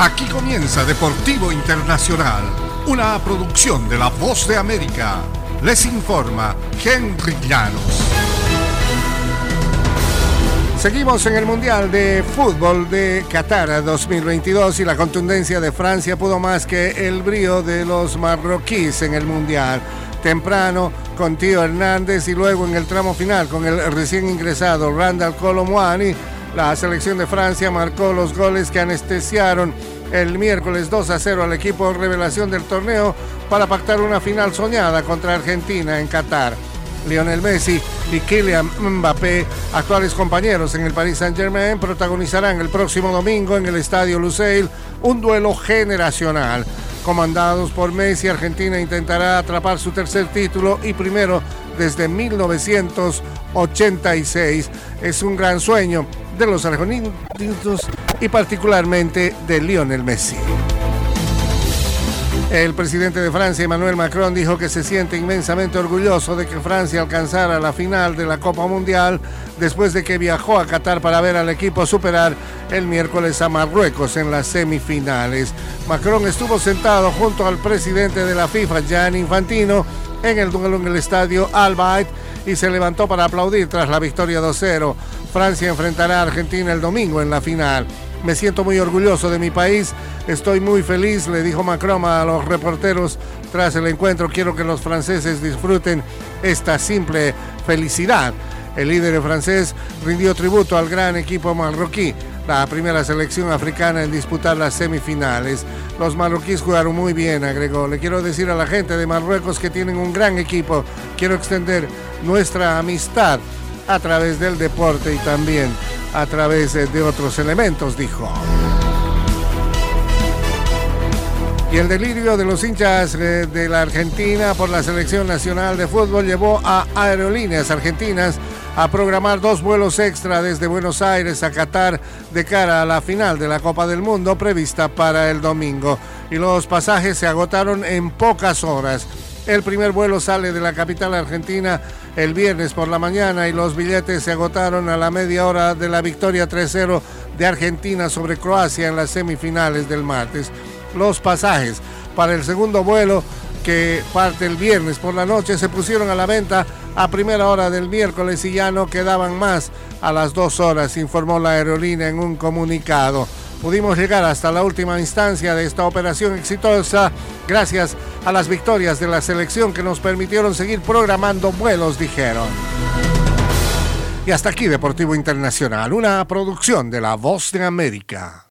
Aquí comienza Deportivo Internacional, una producción de La Voz de América. Les informa Henry Llanos. Seguimos en el Mundial de Fútbol de Qatar 2022 y la contundencia de Francia pudo más que el brío de los marroquíes en el Mundial. Temprano con Tío Hernández y luego en el tramo final con el recién ingresado Randall Colomwani la selección de Francia marcó los goles que anestesiaron el miércoles 2 a 0 al equipo revelación del torneo para pactar una final soñada contra Argentina en Qatar. Lionel Messi y Kylian Mbappé, actuales compañeros en el Paris Saint-Germain, protagonizarán el próximo domingo en el Estadio Lusail un duelo generacional. Comandados por Messi, Argentina intentará atrapar su tercer título y primero desde 1986. Es un gran sueño de los argentinos y particularmente de Lionel Messi. El presidente de Francia, Emmanuel Macron, dijo que se siente inmensamente orgulloso de que Francia alcanzara la final de la Copa Mundial después de que viajó a Qatar para ver al equipo superar el miércoles a Marruecos en las semifinales. Macron estuvo sentado junto al presidente de la FIFA, Gianni Infantino, en el duelo en el estadio Al y se levantó para aplaudir tras la victoria 2-0. Francia enfrentará a Argentina el domingo en la final. Me siento muy orgulloso de mi país, estoy muy feliz, le dijo Macron a los reporteros tras el encuentro. Quiero que los franceses disfruten esta simple felicidad. El líder francés rindió tributo al gran equipo marroquí, la primera selección africana en disputar las semifinales. Los marroquíes jugaron muy bien, agregó. Le quiero decir a la gente de Marruecos que tienen un gran equipo. Quiero extender nuestra amistad a través del deporte y también a través de otros elementos, dijo. Y el delirio de los hinchas eh, de la Argentina por la selección nacional de fútbol llevó a aerolíneas argentinas a programar dos vuelos extra desde Buenos Aires a Qatar de cara a la final de la Copa del Mundo prevista para el domingo. Y los pasajes se agotaron en pocas horas. El primer vuelo sale de la capital argentina el viernes por la mañana y los billetes se agotaron a la media hora de la victoria 3-0 de Argentina sobre Croacia en las semifinales del martes. Los pasajes para el segundo vuelo que parte el viernes por la noche se pusieron a la venta a primera hora del miércoles y ya no quedaban más a las dos horas, informó la aerolínea en un comunicado. Pudimos llegar hasta la última instancia de esta operación exitosa gracias a las victorias de la selección que nos permitieron seguir programando vuelos, dijeron. Y hasta aquí Deportivo Internacional, una producción de La Voz de América.